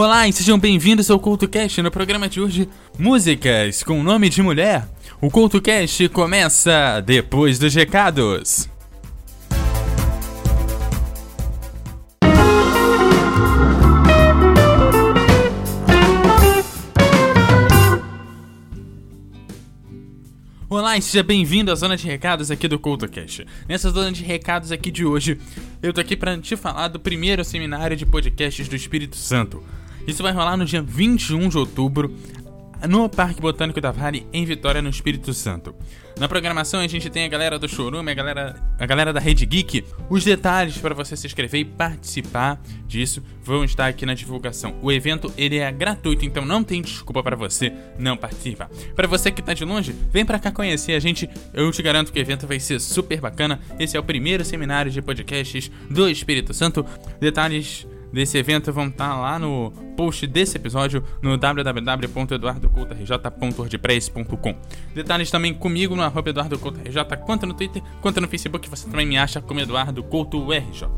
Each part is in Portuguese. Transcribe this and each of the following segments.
Olá e sejam bem-vindos ao CultoCast no programa de hoje Músicas com nome de mulher. O CultoCast começa depois dos recados. Olá e seja bem-vindo à zona de recados aqui do CultoCast. Nessa zona de recados aqui de hoje, eu tô aqui para te falar do primeiro seminário de podcasts do Espírito Santo. Isso vai rolar no dia 21 de outubro, no Parque Botânico da Vale, em Vitória, no Espírito Santo. Na programação a gente tem a galera do Chorume, a galera, a galera da Rede Geek. Os detalhes para você se inscrever e participar disso vão estar aqui na divulgação. O evento ele é gratuito, então não tem desculpa para você não participar. Para você que está de longe, vem para cá conhecer a gente. Eu te garanto que o evento vai ser super bacana. Esse é o primeiro seminário de podcasts do Espírito Santo. Detalhes desse evento vão estar lá no post desse episódio no www.eduardocultorj.wordpress.com. Detalhes também comigo no arroba eduardocultorj, quanto no Twitter, quanto no Facebook, você também me acha como Eduardo Couto RJ.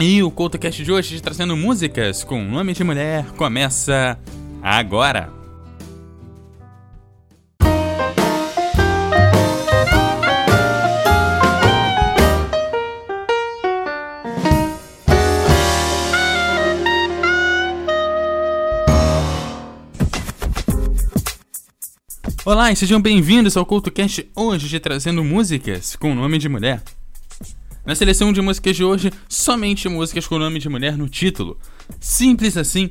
E o CoutoCast de hoje, trazendo músicas com nome de mulher, começa agora! Olá e sejam bem-vindos ao CultoCast hoje de trazendo músicas com nome de mulher. Na seleção de músicas de hoje, somente músicas com nome de mulher no título. Simples assim.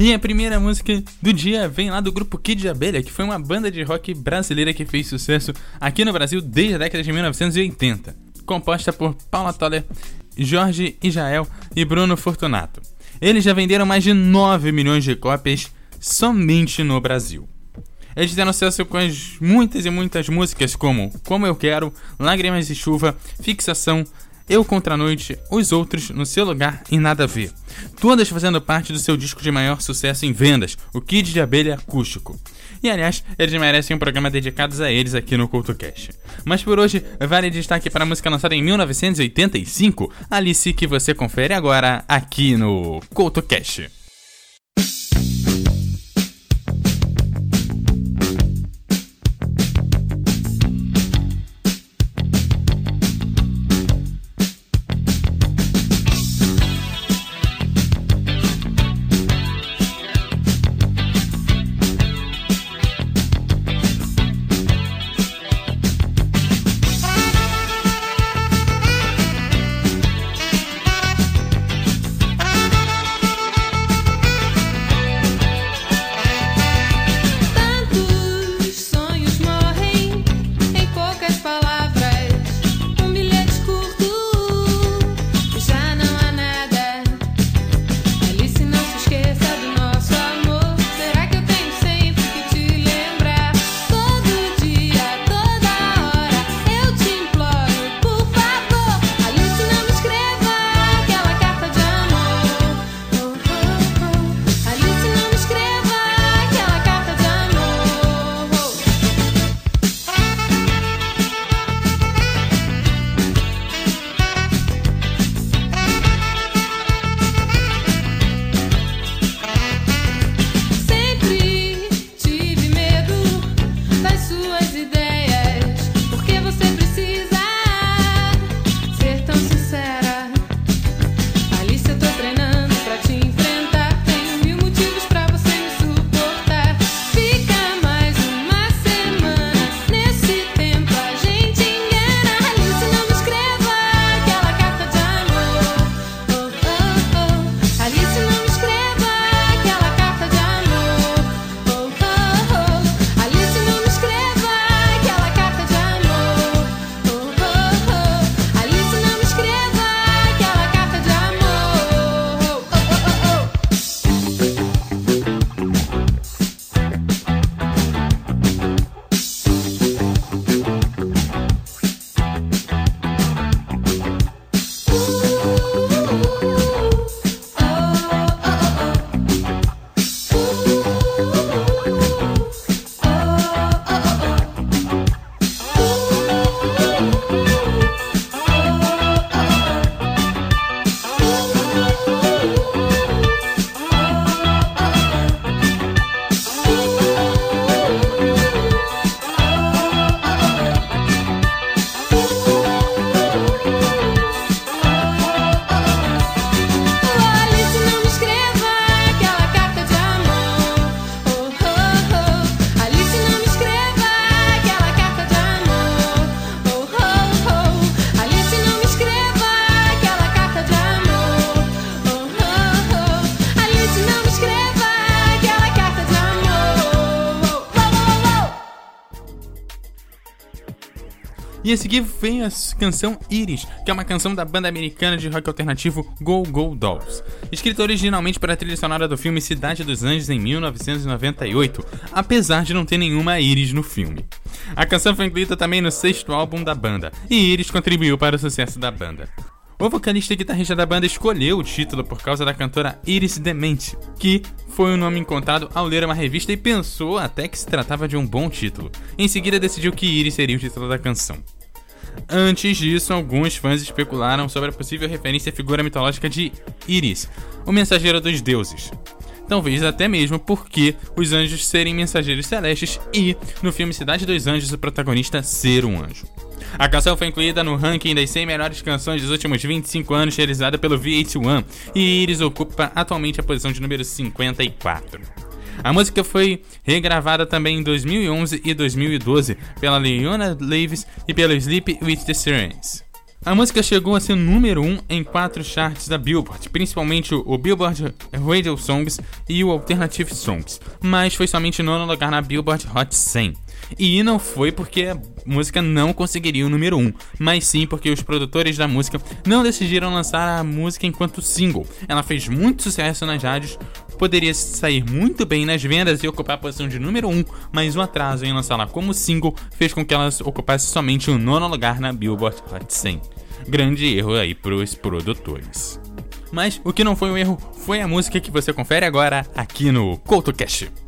E a primeira música do dia vem lá do grupo Kid de Abelha, que foi uma banda de rock brasileira que fez sucesso aqui no Brasil desde a década de 1980. Composta por Paula Toller, Jorge Israel e Bruno Fortunato. Eles já venderam mais de 9 milhões de cópias somente no Brasil. Eles deram sucesso com as muitas e muitas músicas como Como Eu Quero, Lágrimas de Chuva, Fixação, Eu Contra a Noite, Os Outros, No Seu Lugar e Nada a Ver. Todas fazendo parte do seu disco de maior sucesso em vendas, o Kid de Abelha Acústico. E aliás, eles merecem um programa dedicado a eles aqui no CultoCast. Mas por hoje, vale destaque para a música lançada em 1985, Alice, que você confere agora aqui no CultoCast. E a seguir vem a canção Iris, que é uma canção da banda americana de rock alternativo Go Go Dolls. Escrita originalmente para a trilha sonora do filme Cidade dos Anjos em 1998, apesar de não ter nenhuma Iris no filme. A canção foi incluída também no sexto álbum da banda, e Iris contribuiu para o sucesso da banda. O vocalista e guitarrista da banda escolheu o título por causa da cantora Iris Demente, que foi o nome encontrado ao ler uma revista e pensou até que se tratava de um bom título. Em seguida decidiu que Iris seria o título da canção. Antes disso, alguns fãs especularam sobre a possível referência à figura mitológica de Iris, o mensageiro dos deuses. Talvez até mesmo porque os anjos serem mensageiros celestes e, no filme Cidade dos Anjos, o protagonista ser um anjo. A canção foi incluída no ranking das 100 melhores canções dos últimos 25 anos realizada pelo VH1 e Iris ocupa atualmente a posição de número 54. A música foi regravada também em 2011 e 2012 pela Leona Leaves e pelo Sleep with the Sirens. A música chegou a ser número 1 um em quatro charts da Billboard, principalmente o Billboard Radio Songs e o Alternative Songs, mas foi somente nono lugar na Billboard Hot 100. E não foi porque a música não conseguiria o número 1, um, mas sim porque os produtores da música não decidiram lançar a música enquanto single. Ela fez muito sucesso nas rádios, poderia sair muito bem nas vendas e ocupar a posição de número 1, um, mas o atraso em lançá-la como single fez com que ela ocupasse somente o nono lugar na Billboard Hot 100. Grande erro aí pros produtores. Mas o que não foi um erro foi a música que você confere agora aqui no CoutoCast.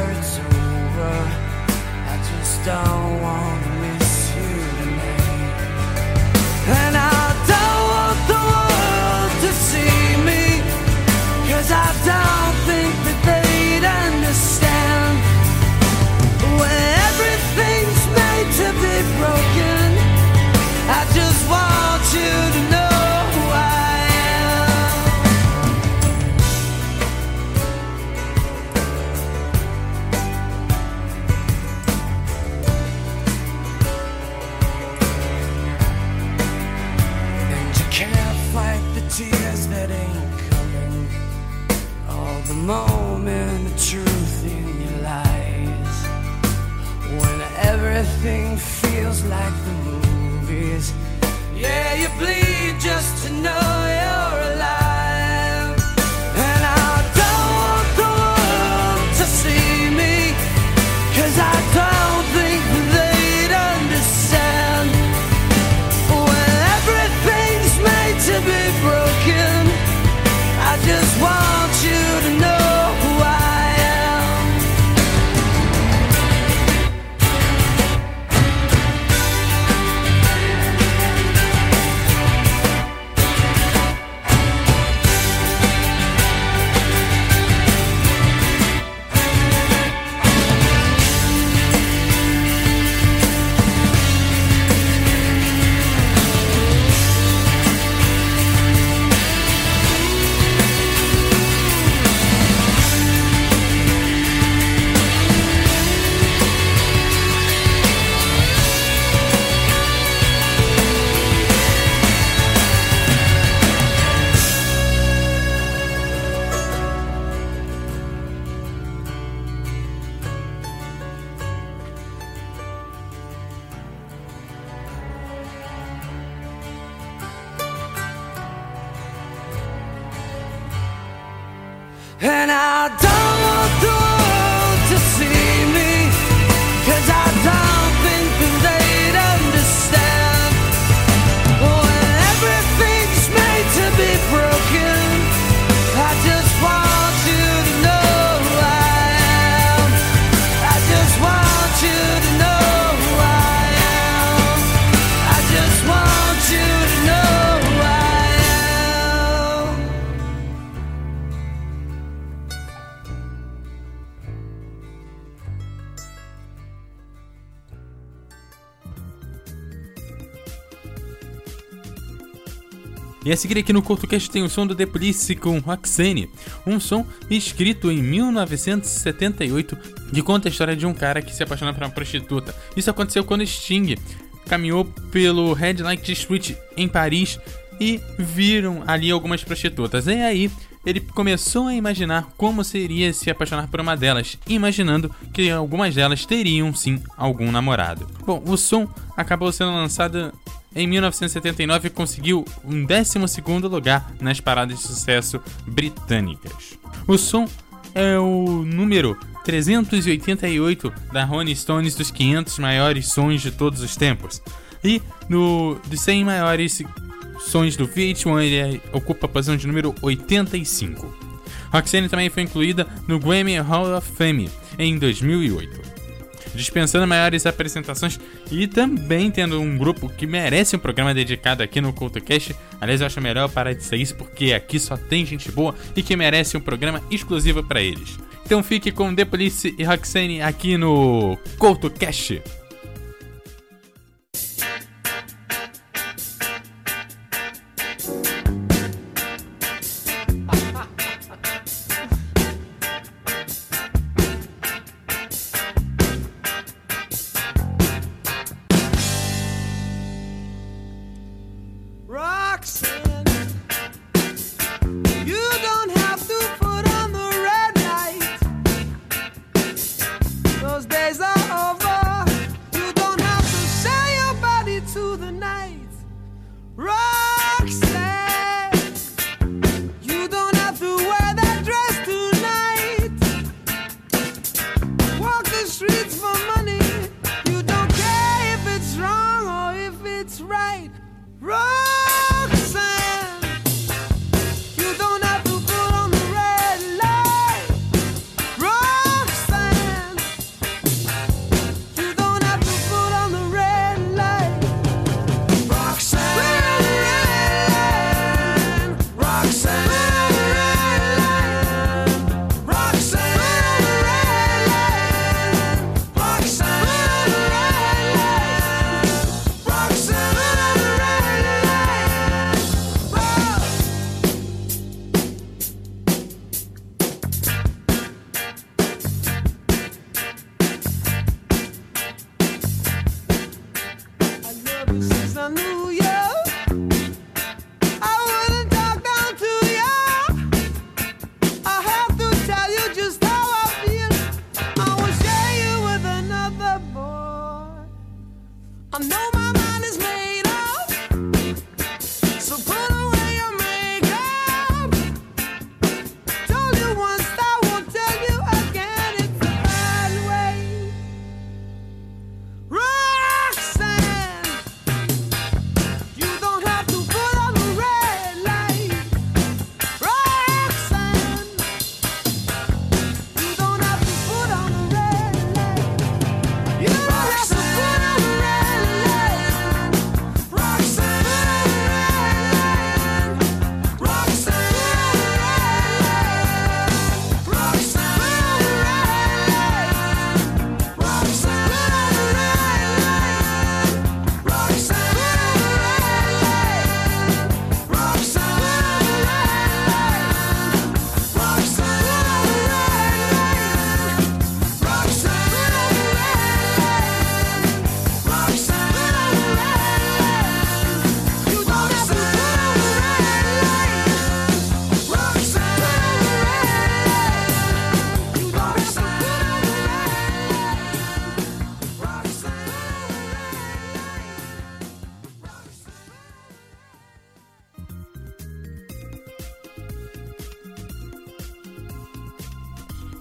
don't want Can't fight the tears that ain't coming. All the moment, the truth in your lies. When everything feels like the movies. Yeah, you bleed just to know you're. E a seguir aqui no CurtoCast tem o som do The Police com Roxane, um som escrito em 1978 que conta a história de um cara que se apaixona por uma prostituta. Isso aconteceu quando Sting caminhou pelo Red Light Street em Paris e viram ali algumas prostitutas. E aí ele começou a imaginar como seria se apaixonar por uma delas, imaginando que algumas delas teriam sim algum namorado. Bom, o som acabou sendo lançado em 1979 e conseguiu um 12 lugar nas paradas de sucesso britânicas. O som é o número 388 da Rolling Stones dos 500 maiores sons de todos os tempos. E no dos 100 maiores sons do VH1, ele ocupa a posição de número 85. Roxanne também foi incluída no Grammy Hall of Fame em 2008. Dispensando maiores apresentações e também tendo um grupo que merece um programa dedicado aqui no CultoCast. Aliás, eu acho melhor parar de ser isso porque aqui só tem gente boa e que merece um programa exclusivo para eles. Então fique com The Police e Roxanne aqui no CultoCast.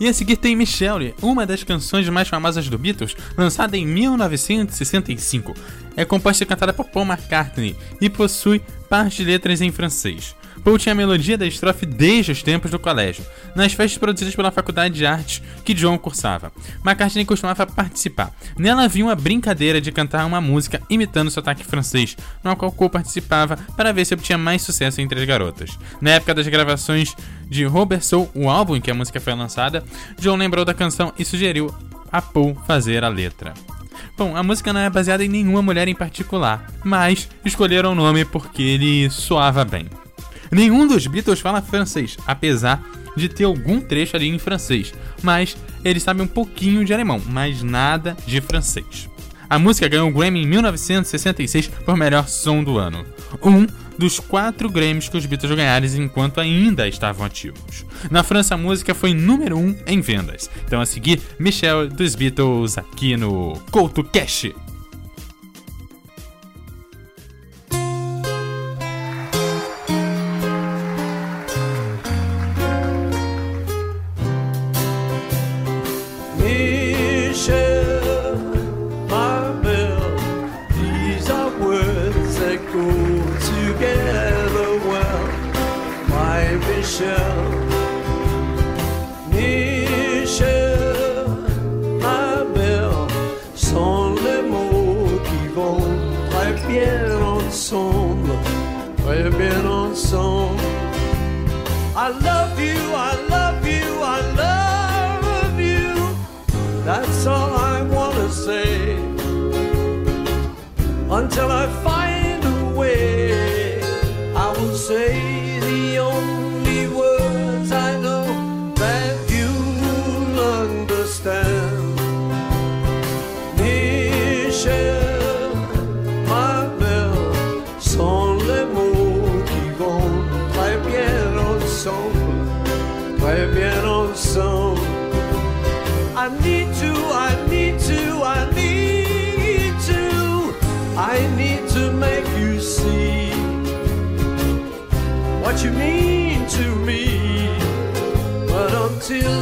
E a seguir tem Michelle, uma das canções mais famosas do Beatles, lançada em 1965. É composta e cantada por Paul McCartney e possui parte de letras em francês. Paul tinha a melodia da estrofe desde os tempos do colégio, nas festas produzidas pela Faculdade de Artes que John cursava. McCartney costumava participar. Nela havia uma brincadeira de cantar uma música imitando sotaque francês, na qual Paul participava para ver se obtinha mais sucesso entre as garotas. Na época das gravações de Robert Soul, o álbum em que a música foi lançada, John lembrou da canção e sugeriu a Paul fazer a letra. Bom, a música não é baseada em nenhuma mulher em particular, mas escolheram o nome porque ele soava bem. Nenhum dos Beatles fala francês, apesar de ter algum trecho ali em francês, mas eles sabem um pouquinho de alemão, mas nada de francês. A música ganhou o Grammy em 1966 por melhor som do ano. Um dos quatro Grammys que os Beatles ganharam enquanto ainda estavam ativos. Na França, a música foi número um em vendas. Então, a seguir, Michelle dos Beatles aqui no Couto Cash. You mean to me. But until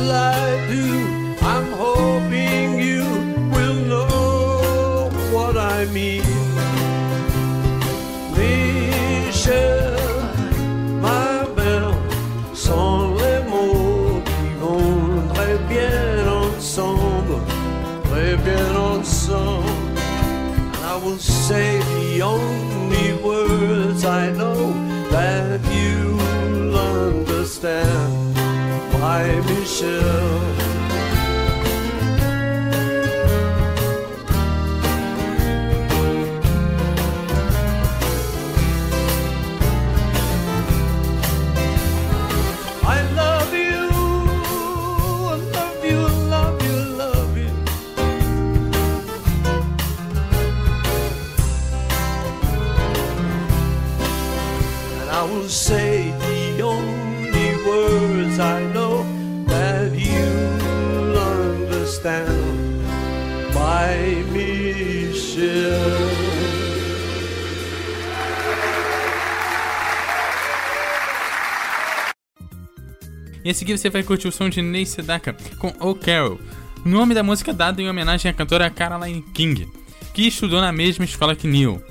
E a seguir você vai curtir o som de Ney Sedaka com O Carol, nome da música dado em homenagem à cantora Caroline King, que estudou na mesma escola que Neil.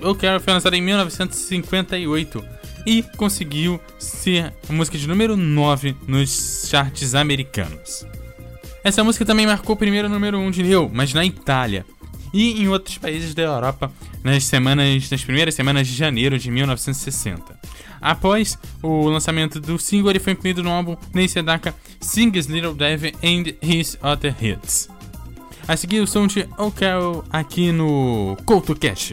O Carol foi lançada em 1958 e conseguiu ser a música de número 9 nos charts americanos. Essa música também marcou o primeiro número 1 de Neil, mas na Itália. E em outros países da Europa nas semanas, nas primeiras semanas de janeiro de 1960. Após o lançamento do single, ele foi incluído no álbum Ney Sedaka Sings Little Devil and His Other Hits. A seguir, o som de O Carol aqui no Couto Cash.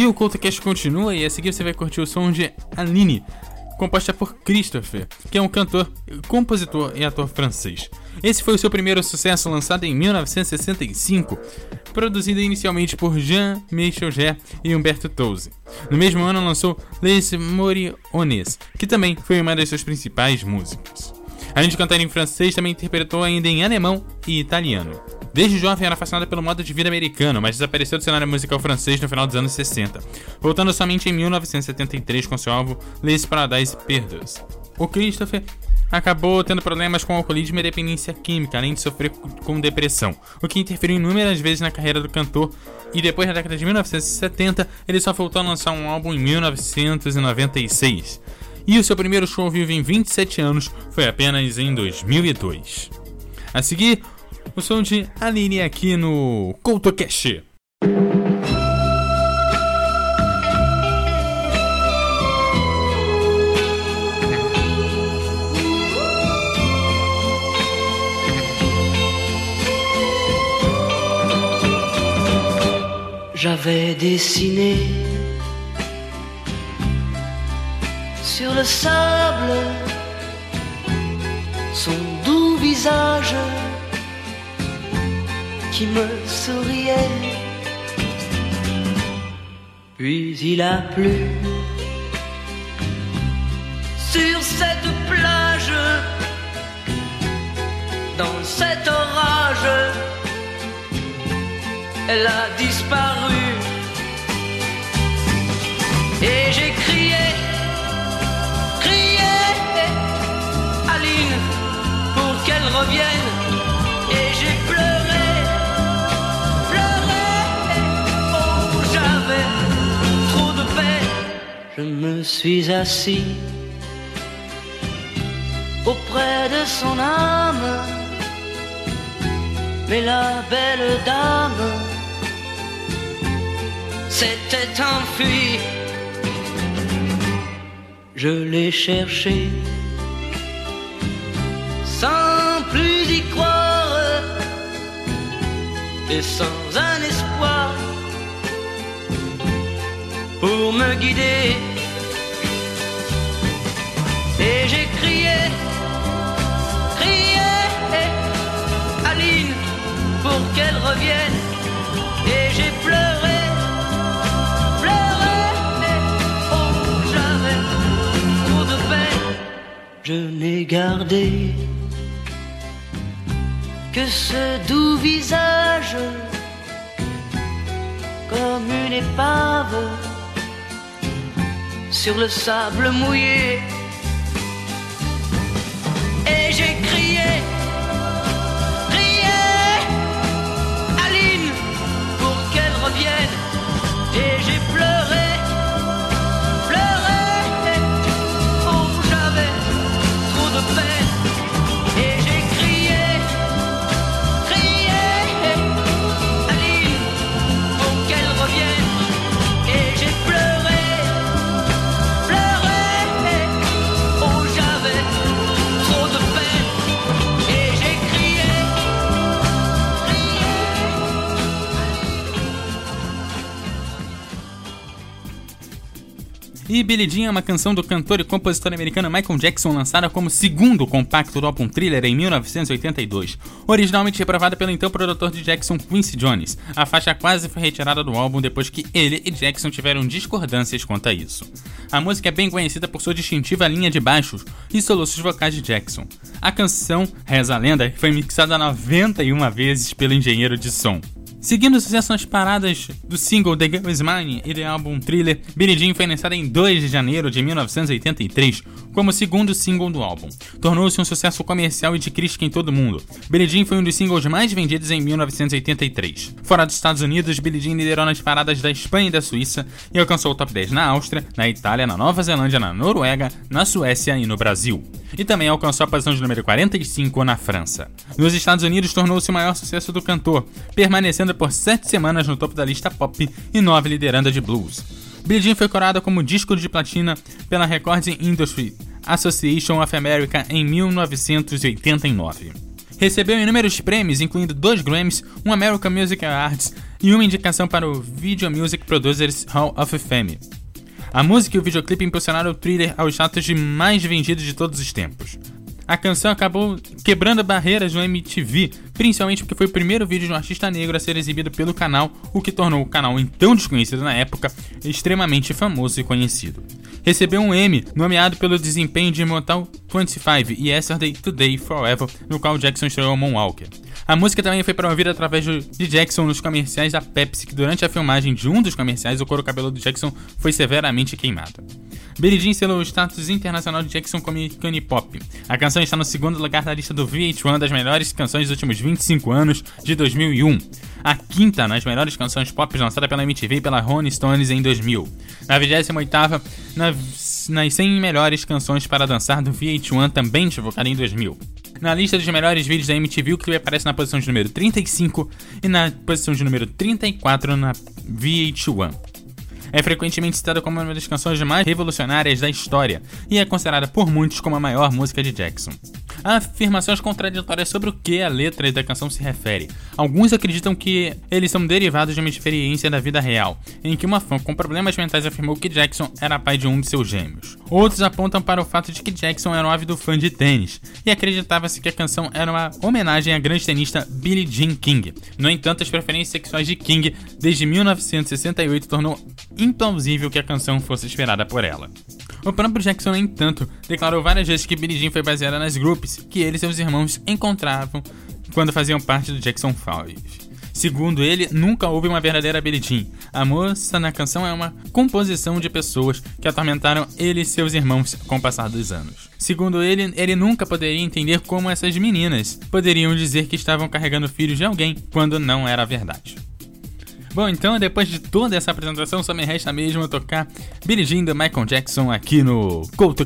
E o CultoCast continua e a seguir você vai curtir o som de Aline, composta por Christopher, que é um cantor, compositor e ator francês. Esse foi o seu primeiro sucesso lançado em 1965, produzido inicialmente por Jean Michel Jarre e Humberto Tozzi. No mesmo ano lançou Les Moriones, que também foi uma das suas principais músicas. Além de cantar em francês, também interpretou ainda em alemão e italiano. Desde jovem era fascinada pelo modo de vida americano, mas desapareceu do cenário musical francês no final dos anos 60, voltando somente em 1973 com seu álbum Les Paradise Perdos. O Christopher acabou tendo problemas com alcoolismo e dependência química, além de sofrer com depressão, o que interferiu inúmeras vezes na carreira do cantor. E depois da década de 1970, ele só voltou a lançar um álbum em 1996. E o seu primeiro show vivo em 27 anos foi apenas em 2002. A seguir, o som de Aline aqui no CoutoCast. J'avais dessiné sur le sable son doux visage qui me souriait. Puis il a plu sur cette plage, dans cet orage, elle a disparu. Et j'ai crié, crié, Aline, pour qu'elle revienne. Je me suis assis auprès de son âme, mais la belle dame s'était enfuie. Je l'ai cherché sans plus y croire et sans un espoir pour me guider. Et j'ai crié, crié, Aline, pour qu'elle revienne. Et j'ai pleuré, pleuré, oh j'avais trop de peine. Je n'ai gardé que ce doux visage comme une épave sur le sable mouillé. Et j'ai crié, E Billie Jean é uma canção do cantor e compositor americano Michael Jackson lançada como segundo compacto do álbum Thriller em 1982. Originalmente reprovada pelo então produtor de Jackson Quincy Jones, a faixa quase foi retirada do álbum depois que ele e Jackson tiveram discordâncias quanto a isso. A música é bem conhecida por sua distintiva linha de baixos e soluços vocais de Jackson. A canção, reza a lenda, foi mixada 91 vezes pelo engenheiro de som. Seguindo o sucesso nas paradas do single The Girl Is Mine e do álbum Thriller, Billie Jean foi lançada em 2 de janeiro de 1983 como segundo single do álbum. Tornou-se um sucesso comercial e de crítica em todo o mundo. Billie Jean foi um dos singles mais vendidos em 1983. Fora dos Estados Unidos, Billie Jean liderou nas paradas da Espanha e da Suíça e alcançou o top 10 na Áustria, na Itália, na Nova Zelândia, na Noruega, na Suécia e no Brasil. E também alcançou a posição de número 45 na França. Nos Estados Unidos, tornou-se o maior sucesso do cantor, permanecendo por 7 semanas no topo da lista pop e 9 liderando de blues. Billie Jean foi coroada como disco de platina pela Recording Industry Association of America em 1989. Recebeu inúmeros prêmios, incluindo dois Grammys, um American Music Awards e uma indicação para o Video Music Producers Hall of Fame. A música e o videoclipe impulsionaram o thriller aos status de mais vendidos de todos os tempos. A canção acabou quebrando barreiras no MTV, principalmente porque foi o primeiro vídeo de um artista negro a ser exibido pelo canal, o que tornou o canal então desconhecido na época extremamente famoso e conhecido. Recebeu um Emmy, nomeado pelo desempenho de Mortal 25 e Yesterday, Today, Forever, no qual Jackson estreou Moonwalker. A música também foi promovida através de Jackson nos comerciais da Pepsi, que durante a filmagem de um dos comerciais o couro cabelo do Jackson foi severamente queimado. Billie Jean selou o status internacional de Jackson como ícone pop. A canção está no segundo lugar da lista do VH1 das melhores canções dos últimos 25 anos, de 2001. A quinta nas melhores canções pop lançada pela MTV e pela Rolling Stones em 2000. Na 28ª, nas, nas 100 melhores canções para dançar do VH1, também divulgada em 2000. Na lista dos melhores vídeos da MTV, o clipe aparece na posição de número 35 e na posição de número 34 na VH1. É frequentemente citada como uma das canções mais revolucionárias da história e é considerada por muitos como a maior música de Jackson. Há afirmações contraditórias sobre o que a letra da canção se refere. Alguns acreditam que eles são derivados de uma experiência da vida real, em que uma fã com problemas mentais afirmou que Jackson era pai de um de seus gêmeos. Outros apontam para o fato de que Jackson era um ávido fã de tênis, e acreditava-se que a canção era uma homenagem à grande tenista Billie Jean King. No entanto, as preferências sexuais de King desde 1968 tornou implausível que a canção fosse inspirada por ela. O próprio Jackson, no entanto, declarou várias vezes que Billie Jean foi baseada nas groups que ele e seus irmãos encontravam quando faziam parte do Jackson 5. Segundo ele, nunca houve uma verdadeira Billie Jean. A moça na canção é uma composição de pessoas que atormentaram ele e seus irmãos com o passar dos anos. Segundo ele, ele nunca poderia entender como essas meninas poderiam dizer que estavam carregando filhos de alguém quando não era verdade. Bom, então depois de toda essa apresentação, só me resta mesmo tocar Billie Jean Michael Jackson aqui no Couto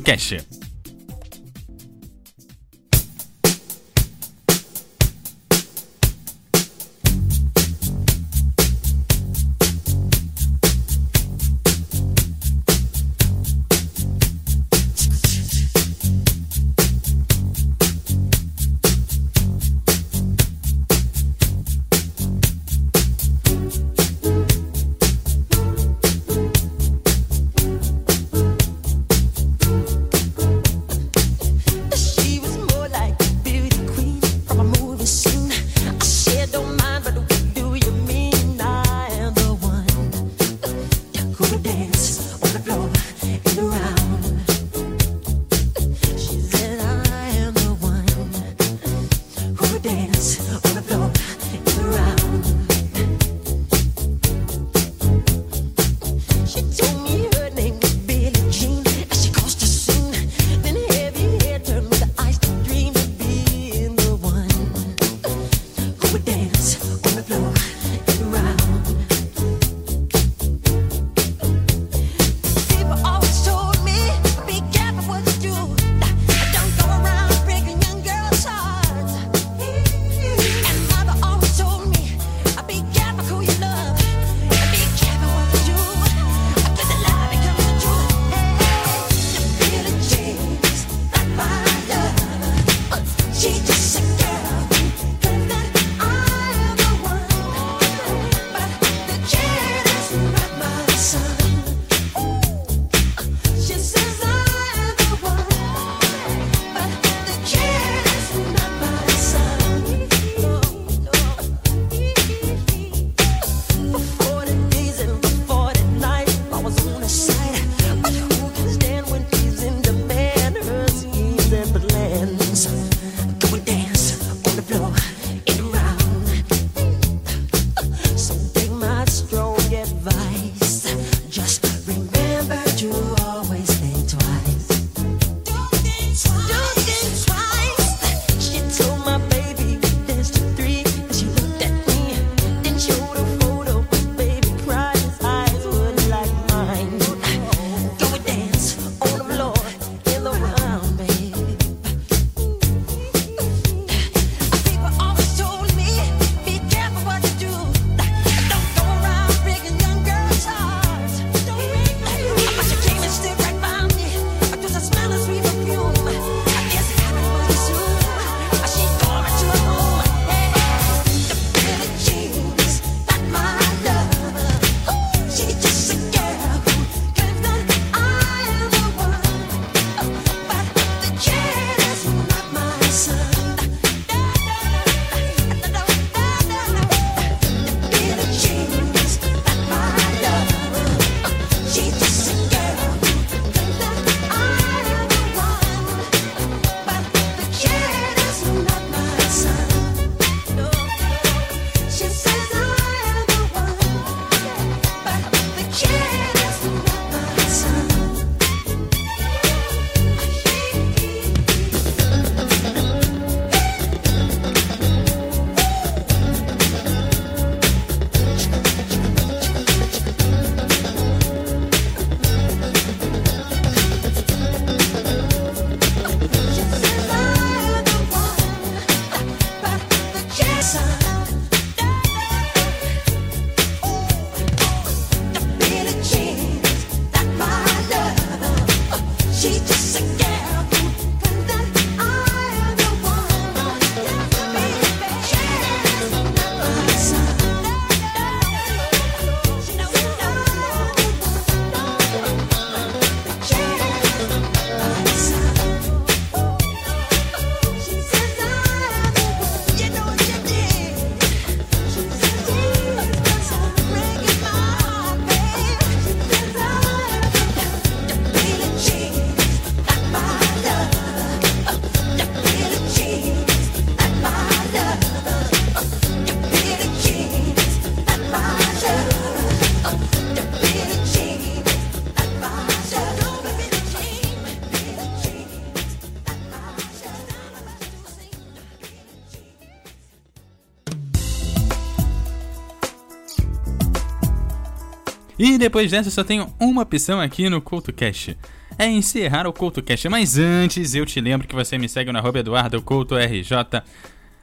E depois dessa, só tenho uma opção aqui no CoutoCast. É encerrar o CoutoCast. Mas antes, eu te lembro que você me segue no EduardoCoutoRJ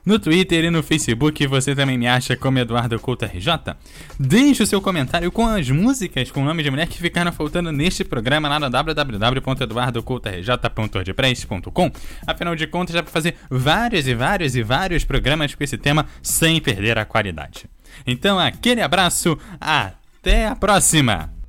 no Twitter e no Facebook você também me acha como Eduardo Couto RJ. Deixe o seu comentário com as músicas com o nome de mulher que ficaram faltando neste programa lá no www.eduardocoutorj.wordpress.com. Afinal de contas, dá para fazer vários e vários e vários programas com esse tema sem perder a qualidade. Então, aquele abraço, até a próxima!